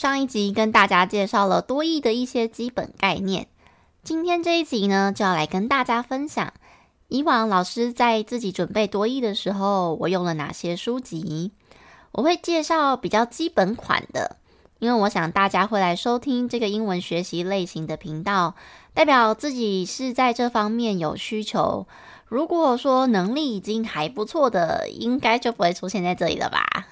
上一集跟大家介绍了多益的一些基本概念，今天这一集呢，就要来跟大家分享以往老师在自己准备多益的时候，我用了哪些书籍。我会介绍比较基本款的，因为我想大家会来收听这个英文学习类型的频道，代表自己是在这方面有需求。如果说能力已经还不错的，应该就不会出现在这里了吧。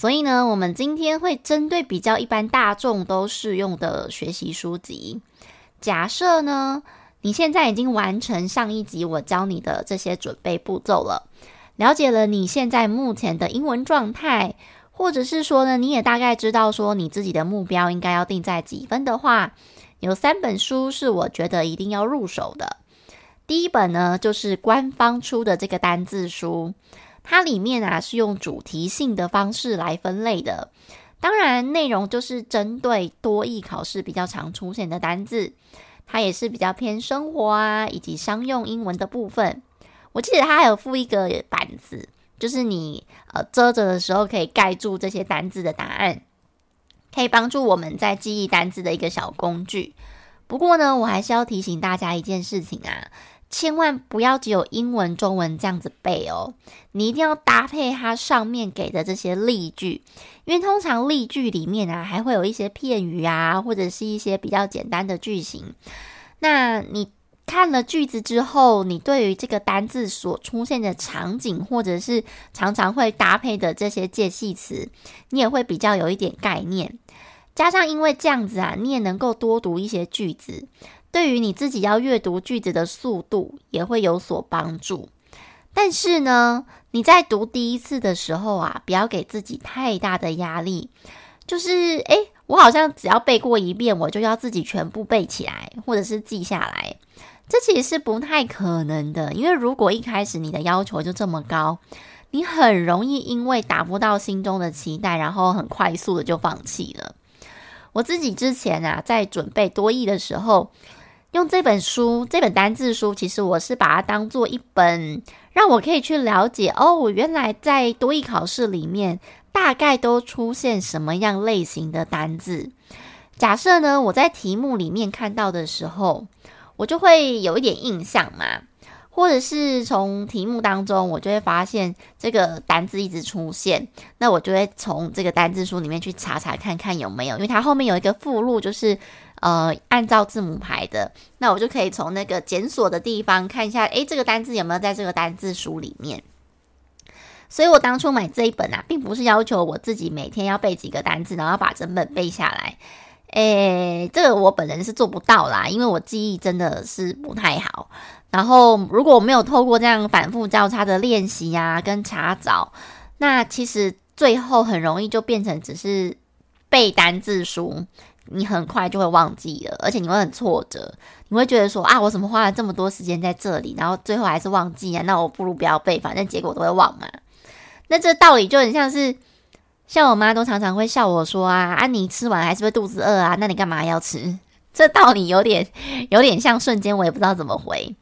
所以呢，我们今天会针对比较一般大众都适用的学习书籍。假设呢，你现在已经完成上一集我教你的这些准备步骤了，了解了你现在目前的英文状态，或者是说呢，你也大概知道说你自己的目标应该要定在几分的话，有三本书是我觉得一定要入手的。第一本呢，就是官方出的这个单字书。它里面啊是用主题性的方式来分类的，当然内容就是针对多益考试比较常出现的单字，它也是比较偏生活啊以及商用英文的部分。我记得它还有附一个板子，就是你呃遮着的时候可以盖住这些单字的答案，可以帮助我们在记忆单字的一个小工具。不过呢，我还是要提醒大家一件事情啊。千万不要只有英文、中文这样子背哦，你一定要搭配它上面给的这些例句，因为通常例句里面啊还会有一些片语啊，或者是一些比较简单的句型。那你看了句子之后，你对于这个单字所出现的场景，或者是常常会搭配的这些介系词，你也会比较有一点概念。加上因为这样子啊，你也能够多读一些句子。对于你自己要阅读句子的速度也会有所帮助，但是呢，你在读第一次的时候啊，不要给自己太大的压力。就是，诶，我好像只要背过一遍，我就要自己全部背起来，或者是记下来，这其实是不太可能的。因为如果一开始你的要求就这么高，你很容易因为达不到心中的期待，然后很快速的就放弃了。我自己之前啊，在准备多益的时候。用这本书，这本单字书，其实我是把它当做一本，让我可以去了解哦，我原来在多益考试里面大概都出现什么样类型的单字。假设呢，我在题目里面看到的时候，我就会有一点印象嘛，或者是从题目当中，我就会发现这个单字一直出现，那我就会从这个单字书里面去查查看看有没有，因为它后面有一个附录，就是。呃，按照字母排的，那我就可以从那个检索的地方看一下，诶，这个单字有没有在这个单字书里面？所以我当初买这一本啊，并不是要求我自己每天要背几个单字，然后把整本背下来。诶，这个我本人是做不到啦，因为我记忆真的是不太好。然后如果我没有透过这样反复交叉的练习啊，跟查找，那其实最后很容易就变成只是背单字书。你很快就会忘记了，而且你会很挫折，你会觉得说啊，我怎么花了这么多时间在这里，然后最后还是忘记啊？那我不如不要背，反正结果都会忘嘛。那这道理就很像是，像我妈都常常会笑我说啊，啊，你吃完还是会肚子饿啊？那你干嘛要吃？这道理有点有点像瞬间，我也不知道怎么回。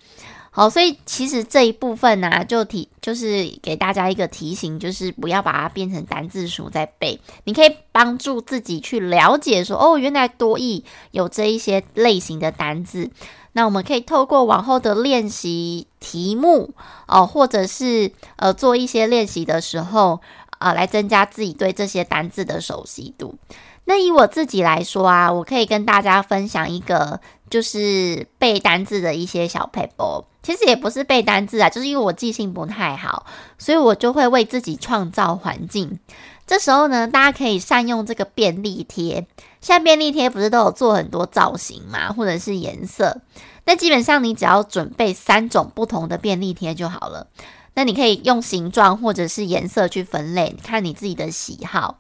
好，所以其实这一部分呢、就提就是给大家一个提醒，就是不要把它变成单字书在背。你可以帮助自己去了解说，哦，原来多益有这一些类型的单字。那我们可以透过往后的练习题目哦，或者是呃做一些练习的时候啊、呃，来增加自己对这些单字的熟悉度。那以我自己来说啊，我可以跟大家分享一个，就是背单字的一些小 paper，。其实也不是背单字啊，就是因为我记性不太好，所以我就会为自己创造环境。这时候呢，大家可以善用这个便利贴。现在便利贴不是都有做很多造型嘛，或者是颜色。那基本上你只要准备三种不同的便利贴就好了。那你可以用形状或者是颜色去分类，看你自己的喜好。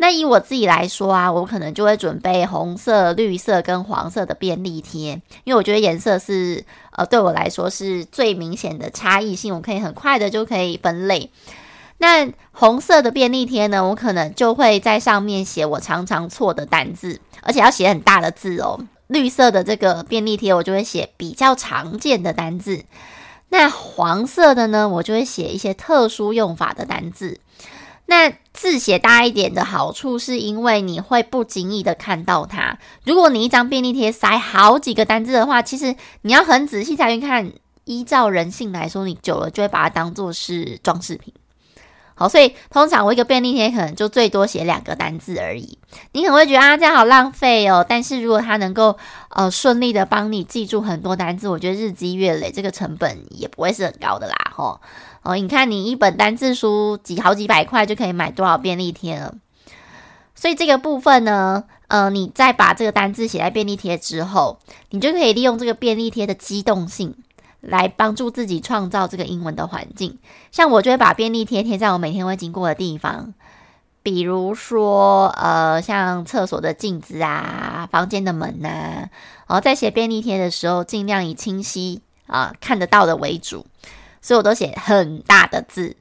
那以我自己来说啊，我可能就会准备红色、绿色跟黄色的便利贴，因为我觉得颜色是呃对我来说是最明显的差异性，我可以很快的就可以分类。那红色的便利贴呢，我可能就会在上面写我常常错的单字，而且要写很大的字哦。绿色的这个便利贴，我就会写比较常见的单字。那黄色的呢，我就会写一些特殊用法的单字。那字写大一点的好处，是因为你会不经意的看到它。如果你一张便利贴塞好几个单字的话，其实你要很仔细才去看。依照人性来说，你久了就会把它当做是装饰品。好，所以通常我一个便利贴可能就最多写两个单字而已。你可能会觉得啊，这样好浪费哦。但是如果它能够呃顺利的帮你记住很多单字，我觉得日积月累，这个成本也不会是很高的啦。吼。哦，你看，你一本单字书几好几百块就可以买多少便利贴了。所以这个部分呢，呃，你再把这个单字写在便利贴之后，你就可以利用这个便利贴的机动性来帮助自己创造这个英文的环境。像我就会把便利贴贴在我每天会经过的地方，比如说，呃，像厕所的镜子啊，房间的门呐、啊。然后在写便利贴的时候，尽量以清晰啊看得到的为主。所以我都写很大的字，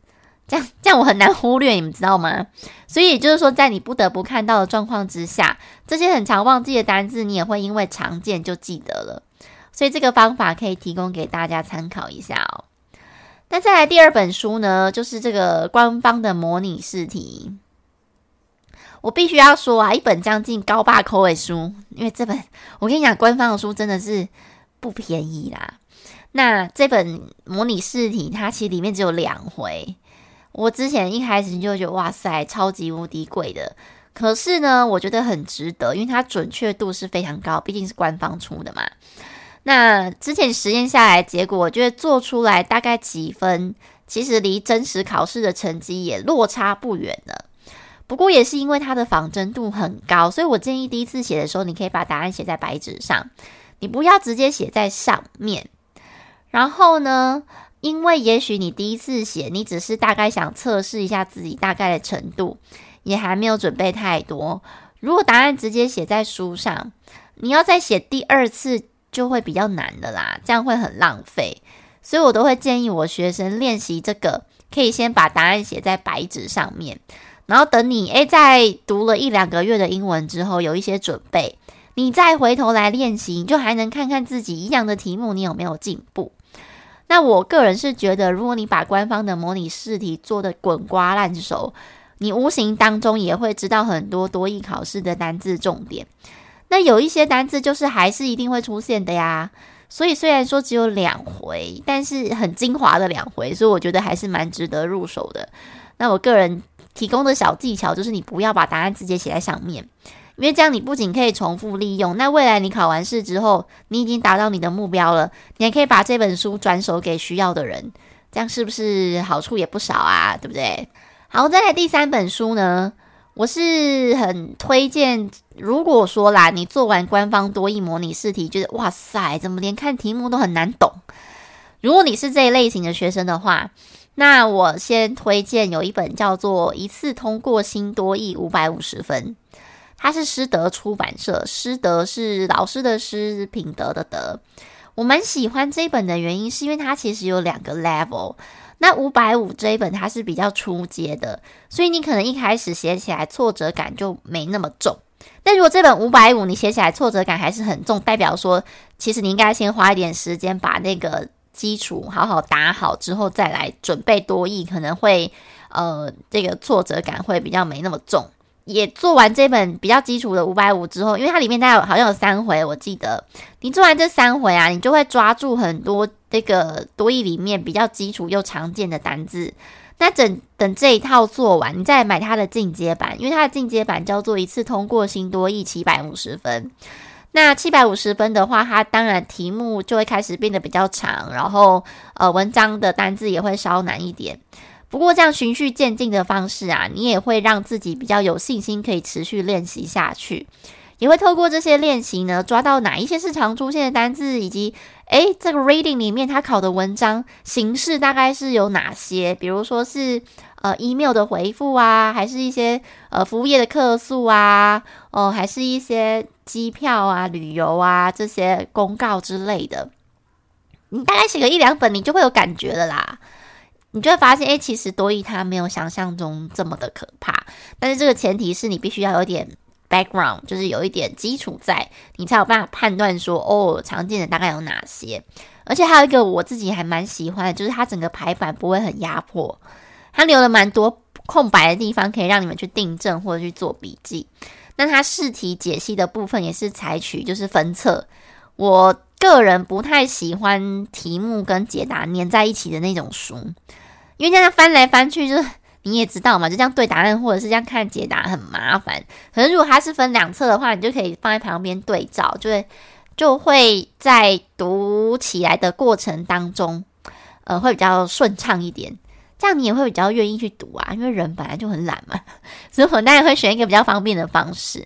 这样这样我很难忽略，你们知道吗？所以也就是说，在你不得不看到的状况之下，这些很常忘记的单字，你也会因为常见就记得了。所以这个方法可以提供给大家参考一下哦。那再来第二本书呢，就是这个官方的模拟试题。我必须要说啊，一本将近高八扣的书，因为这本我跟你讲，官方的书真的是不便宜啦。那这本模拟试题，它其实里面只有两回。我之前一开始就觉得哇塞，超级无敌贵的。可是呢，我觉得很值得，因为它准确度是非常高，毕竟是官方出的嘛。那之前实验下来，结果我觉得做出来大概几分，其实离真实考试的成绩也落差不远了。不过也是因为它的仿真度很高，所以我建议第一次写的时候，你可以把答案写在白纸上，你不要直接写在上面。然后呢，因为也许你第一次写，你只是大概想测试一下自己大概的程度，也还没有准备太多。如果答案直接写在书上，你要再写第二次就会比较难的啦，这样会很浪费。所以我都会建议我学生练习这个，可以先把答案写在白纸上面，然后等你诶在读了一两个月的英文之后，有一些准备，你再回头来练习，你就还能看看自己一样的题目，你有没有进步。那我个人是觉得，如果你把官方的模拟试题做得滚瓜烂熟，你无形当中也会知道很多多益考试的单字重点。那有一些单字就是还是一定会出现的呀。所以虽然说只有两回，但是很精华的两回，所以我觉得还是蛮值得入手的。那我个人提供的小技巧就是，你不要把答案直接写在上面。因为这样，你不仅可以重复利用，那未来你考完试之后，你已经达到你的目标了，你还可以把这本书转手给需要的人，这样是不是好处也不少啊？对不对？好，再来第三本书呢，我是很推荐。如果说啦，你做完官方多益模拟试题，觉得哇塞，怎么连看题目都很难懂？如果你是这一类型的学生的话，那我先推荐有一本叫做《一次通过新多益五百五十分》。它是师德出版社，师德是老师的师，品德的德。我蛮喜欢这一本的原因，是因为它其实有两个 level。那五百五这一本它是比较初阶的，所以你可能一开始写起来挫折感就没那么重。但如果这本五百五你写起来挫折感还是很重，代表说其实你应该先花一点时间把那个基础好好打好之后再来准备多译，可能会呃这个挫折感会比较没那么重。也做完这本比较基础的五百五之后，因为它里面大概好像有三回，我记得你做完这三回啊，你就会抓住很多这个多义里面比较基础又常见的单字。那整等这一套做完，你再买它的进阶版，因为它的进阶版叫做一次通过新多义七百五十分。那七百五十分的话，它当然题目就会开始变得比较长，然后呃文章的单字也会稍难一点。不过这样循序渐进的方式啊，你也会让自己比较有信心，可以持续练习下去。也会透过这些练习呢，抓到哪一些是常出现的单字，以及诶这个 reading 里面它考的文章形式大概是有哪些？比如说是呃 email 的回复啊，还是一些呃服务业的客诉啊，哦、还是一些机票啊、旅游啊这些公告之类的。你大概写个一两本，你就会有感觉了啦。你就会发现，诶，其实多益它没有想象中这么的可怕。但是这个前提是你必须要有点 background，就是有一点基础在，你才有办法判断说，哦，常见的大概有哪些。而且还有一个我自己还蛮喜欢的，就是它整个排版不会很压迫，它留了蛮多空白的地方，可以让你们去订正或者去做笔记。那它试题解析的部分也是采取就是分册，我个人不太喜欢题目跟解答粘在一起的那种书。因为这样翻来翻去，就是你也知道嘛，就这样对答案或者是这样看解答很麻烦。可是如果它是分两册的话，你就可以放在旁边对照，就会就会在读起来的过程当中，呃，会比较顺畅一点。这样你也会比较愿意去读啊，因为人本来就很懒嘛，所以我当然会选一个比较方便的方式。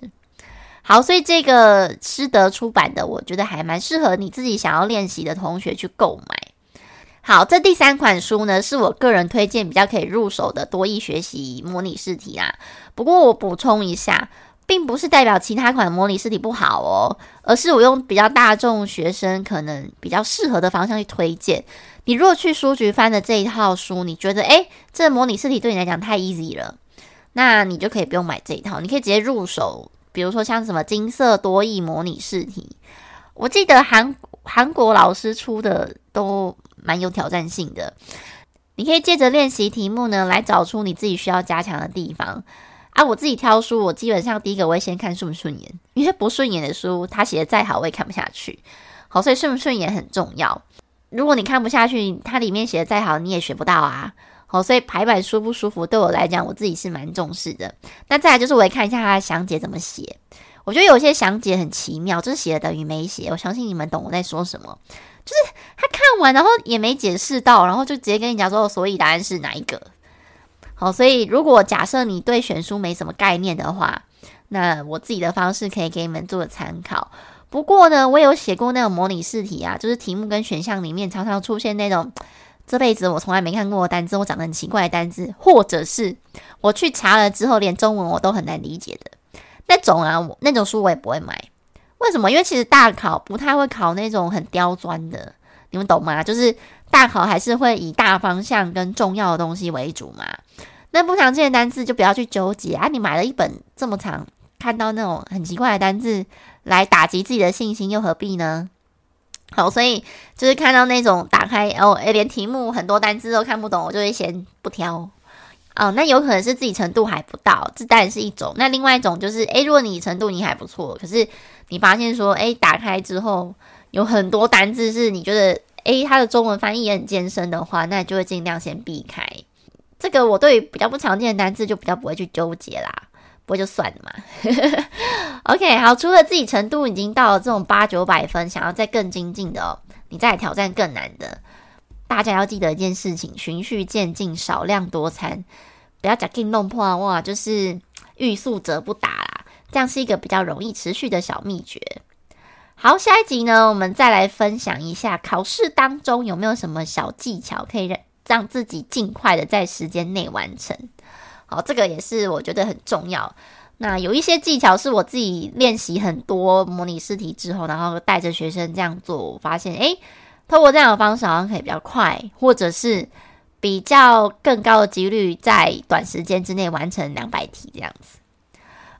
好，所以这个师德出版的，我觉得还蛮适合你自己想要练习的同学去购买。好，这第三款书呢，是我个人推荐比较可以入手的多益学习模拟试题啦。不过我补充一下，并不是代表其他款模拟试题不好哦，而是我用比较大众学生可能比较适合的方向去推荐。你如果去书局翻的这一套书，你觉得诶，这模拟试题对你来讲太 easy 了，那你就可以不用买这一套，你可以直接入手，比如说像什么金色多益模拟试题，我记得韩韩国老师出的都。蛮有挑战性的，你可以借着练习题目呢，来找出你自己需要加强的地方啊。我自己挑书，我基本上第一个我会先看顺不顺眼，因为不顺眼的书，它写的再好我也看不下去。好，所以顺不顺眼很重要。如果你看不下去，它里面写的再好，你也学不到啊。好，所以排版舒不舒服，对我来讲，我自己是蛮重视的。那再来就是，我也看一下它的详解怎么写。我觉得有些详解很奇妙，就是写的等于没写。我相信你们懂我在说什么。就是他看完，然后也没解释到，然后就直接跟你讲说，所以答案是哪一个？好，所以如果假设你对选书没什么概念的话，那我自己的方式可以给你们做个参考。不过呢，我有写过那种模拟试题啊，就是题目跟选项里面常常出现那种这辈子我从来没看过的单字，我长得很奇怪的单字，或者是我去查了之后连中文我都很难理解的那种啊，那种书我也不会买。为什么？因为其实大考不太会考那种很刁钻的，你们懂吗？就是大考还是会以大方向跟重要的东西为主嘛。那不常见的单字就不要去纠结啊！你买了一本这么长，看到那种很奇怪的单字来打击自己的信心，又何必呢？好，所以就是看到那种打开哦，连题目很多单字都看不懂，我就会先不挑。哦，那有可能是自己程度还不到，这当然是一种。那另外一种就是，诶，如果你程度你还不错，可是你发现说，诶，打开之后有很多单字是你觉得，诶，它的中文翻译也很艰深的话，那就会尽量先避开。这个我对比较不常见的单字就比较不会去纠结啦，不就算了嘛。OK，好，除了自己程度已经到了这种八九百分，想要再更精进的哦，你再挑战更难的。大家要记得一件事情：循序渐进，少量多餐，不要假定弄破哇，就是欲速则不达啦。这样是一个比较容易持续的小秘诀。好，下一集呢，我们再来分享一下考试当中有没有什么小技巧可以让让自己尽快的在时间内完成。好，这个也是我觉得很重要。那有一些技巧是我自己练习很多模拟试题之后，然后带着学生这样做，我发现诶。透过这样的方式，好像可以比较快，或者是比较更高的几率，在短时间之内完成两百题这样子。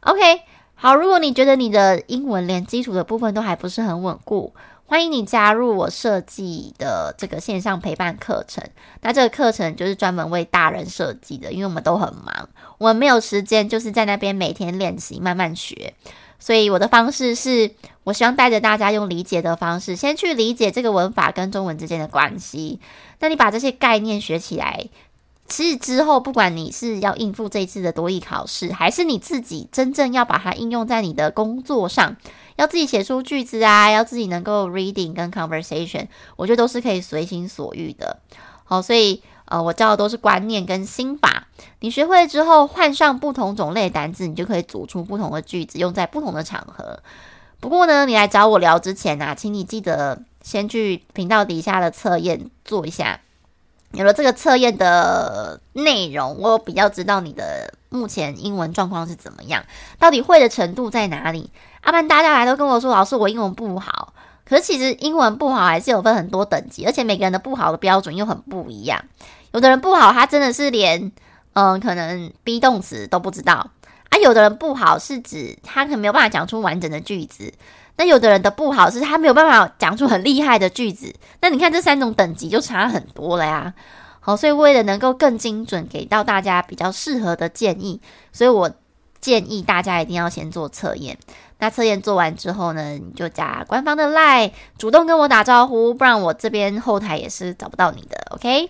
OK，好，如果你觉得你的英文连基础的部分都还不是很稳固，欢迎你加入我设计的这个线上陪伴课程。那这个课程就是专门为大人设计的，因为我们都很忙，我们没有时间就是在那边每天练习，慢慢学。所以我的方式是，我希望带着大家用理解的方式，先去理解这个文法跟中文之间的关系。那你把这些概念学起来，其实之后不管你是要应付这次的多益考试，还是你自己真正要把它应用在你的工作上，要自己写出句子啊，要自己能够 reading 跟 conversation，我觉得都是可以随心所欲的。好，所以。呃，我教的都是观念跟心法。你学会之后，换上不同种类的单字，你就可以组出不同的句子，用在不同的场合。不过呢，你来找我聊之前啊，请你记得先去频道底下的测验做一下。有了这个测验的内容，我比较知道你的目前英文状况是怎么样，到底会的程度在哪里。阿曼大家来都跟我说，老师，我英文不好。可是其实英文不好还是有分很多等级，而且每个人的不好的标准又很不一样。有的人不好，他真的是连嗯，可能 be 动词都不知道啊。有的人不好是指他可能没有办法讲出完整的句子。那有的人的不好是他没有办法讲出很厉害的句子。那你看这三种等级就差很多了呀。好，所以为了能够更精准给到大家比较适合的建议，所以我建议大家一定要先做测验。那测验做完之后呢，你就加官方的 LINE，主动跟我打招呼，不然我这边后台也是找不到你的。OK。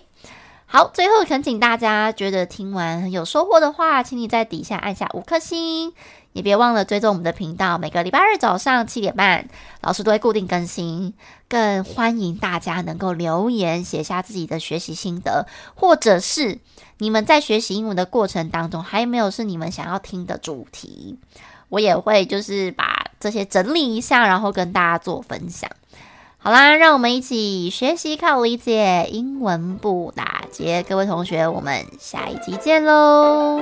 好，最后恳请大家觉得听完很有收获的话，请你在底下按下五颗星，也别忘了追踪我们的频道。每个礼拜二早上七点半，老师都会固定更新。更欢迎大家能够留言写下自己的学习心得，或者是你们在学习英文的过程当中，还有没有是你们想要听的主题？我也会就是把这些整理一下，然后跟大家做分享。好啦，让我们一起学习靠理解，英文不打结。各位同学，我们下一集见喽！